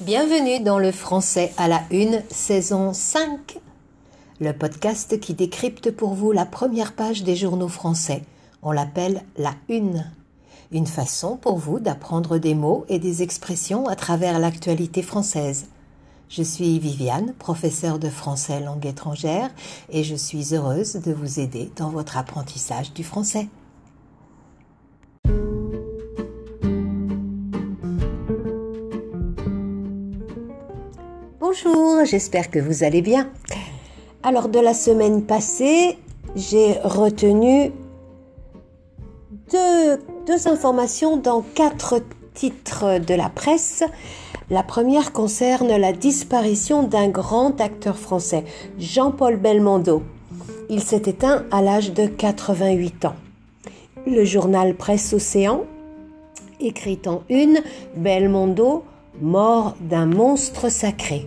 Bienvenue dans le français à la une, saison 5. Le podcast qui décrypte pour vous la première page des journaux français. On l'appelle la une. Une façon pour vous d'apprendre des mots et des expressions à travers l'actualité française. Je suis Viviane, professeure de français langue étrangère, et je suis heureuse de vous aider dans votre apprentissage du français. Bonjour, j'espère que vous allez bien. Alors de la semaine passée, j'ai retenu deux, deux, informations dans quatre titres de la presse. La première concerne la disparition d'un grand acteur français, Jean-Paul Belmondo. Il s'est éteint à l'âge de 88 ans. Le journal Presse Océan écrit en une Belmondo, mort d'un monstre sacré.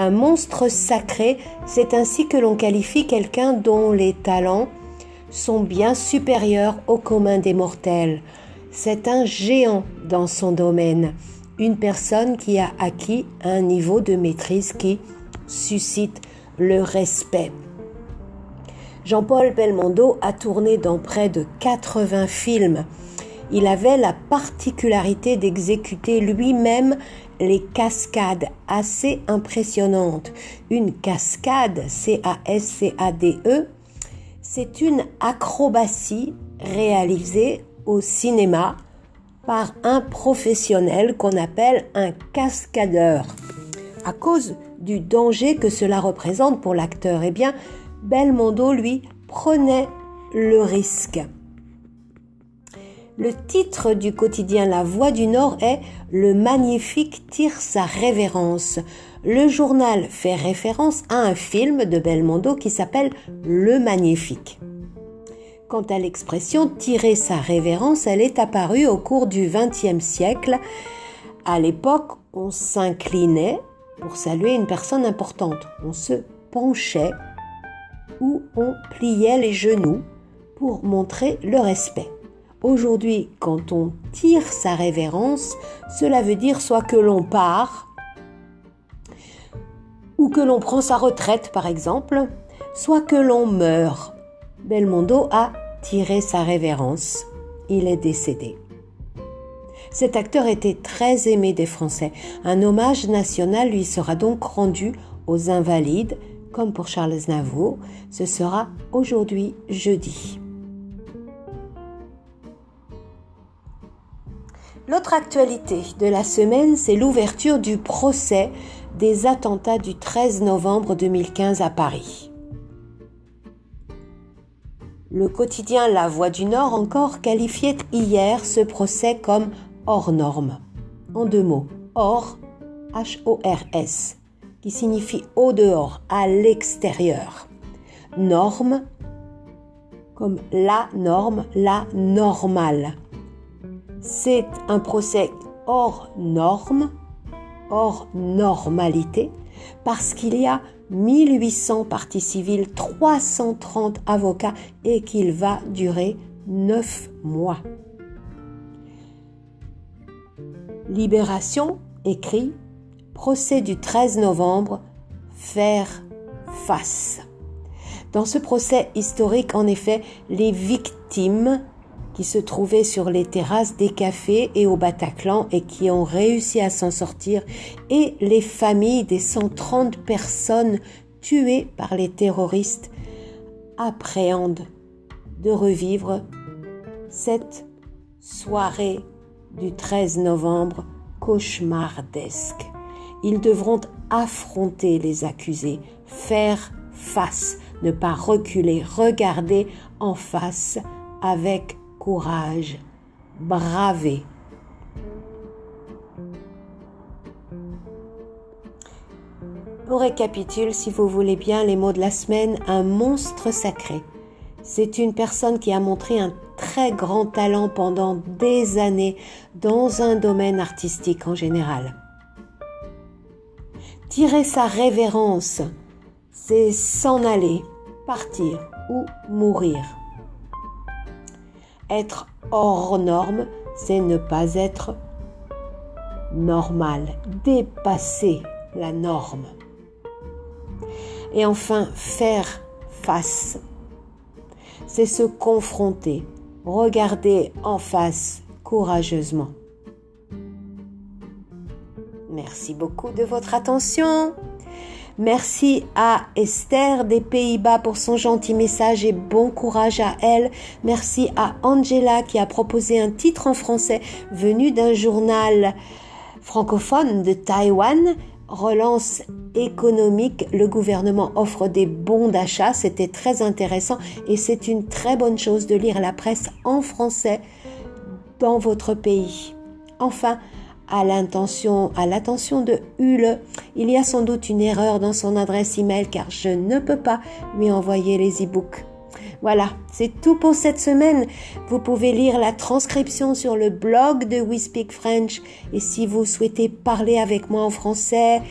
Un monstre sacré, c'est ainsi que l'on qualifie quelqu'un dont les talents sont bien supérieurs au commun des mortels. C'est un géant dans son domaine, une personne qui a acquis un niveau de maîtrise qui suscite le respect. Jean-Paul Belmondo a tourné dans près de 80 films. Il avait la particularité d'exécuter lui-même les cascades assez impressionnantes. Une cascade, C-A-S-C-A-D-E, c'est une acrobatie réalisée au cinéma par un professionnel qu'on appelle un cascadeur. À cause du danger que cela représente pour l'acteur, eh bien, Belmondo, lui, prenait le risque. Le titre du quotidien La Voix du Nord est Le magnifique tire sa révérence. Le journal fait référence à un film de Belmondo qui s'appelle Le Magnifique. Quant à l'expression tirer sa révérence, elle est apparue au cours du XXe siècle. À l'époque, on s'inclinait pour saluer une personne importante. On se penchait ou on pliait les genoux pour montrer le respect. Aujourd'hui, quand on tire sa révérence, cela veut dire soit que l'on part, ou que l'on prend sa retraite par exemple, soit que l'on meurt. Belmondo a tiré sa révérence. Il est décédé. Cet acteur était très aimé des Français. Un hommage national lui sera donc rendu aux invalides, comme pour Charles Navour. Ce sera aujourd'hui jeudi. L'autre actualité de la semaine, c'est l'ouverture du procès des attentats du 13 novembre 2015 à Paris. Le quotidien La Voix du Nord encore qualifiait hier ce procès comme hors norme. En deux mots, hors, H-O-R-S, qui signifie au dehors, à l'extérieur. Norme, comme la norme, la normale c'est un procès hors norme, hors normalité, parce qu'il y a 1800 parties civiles, 330 avocats et qu'il va durer 9 mois. Libération écrit Procès du 13 novembre, faire face. Dans ce procès historique, en effet, les victimes qui se trouvaient sur les terrasses des cafés et au Bataclan et qui ont réussi à s'en sortir, et les familles des 130 personnes tuées par les terroristes appréhendent de revivre cette soirée du 13 novembre cauchemardesque. Ils devront affronter les accusés, faire face, ne pas reculer, regarder en face avec courage, braver. On récapitule, si vous voulez bien, les mots de la semaine. Un monstre sacré. C'est une personne qui a montré un très grand talent pendant des années dans un domaine artistique en général. Tirer sa révérence, c'est s'en aller, partir ou mourir. Être hors norme, c'est ne pas être normal, dépasser la norme. Et enfin, faire face. C'est se confronter, regarder en face courageusement. Merci beaucoup de votre attention. Merci à Esther des Pays-Bas pour son gentil message et bon courage à elle. Merci à Angela qui a proposé un titre en français venu d'un journal francophone de Taïwan. Relance économique, le gouvernement offre des bons d'achat, c'était très intéressant et c'est une très bonne chose de lire la presse en français dans votre pays. Enfin, à l'intention, à l'attention de Hule. Il y a sans doute une erreur dans son adresse email car je ne peux pas lui envoyer les e-books. Voilà, c'est tout pour cette semaine. Vous pouvez lire la transcription sur le blog de We Speak French et si vous souhaitez parler avec moi en français,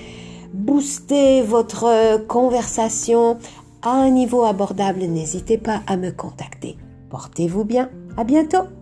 booster votre conversation à un niveau abordable, n'hésitez pas à me contacter. Portez-vous bien. À bientôt.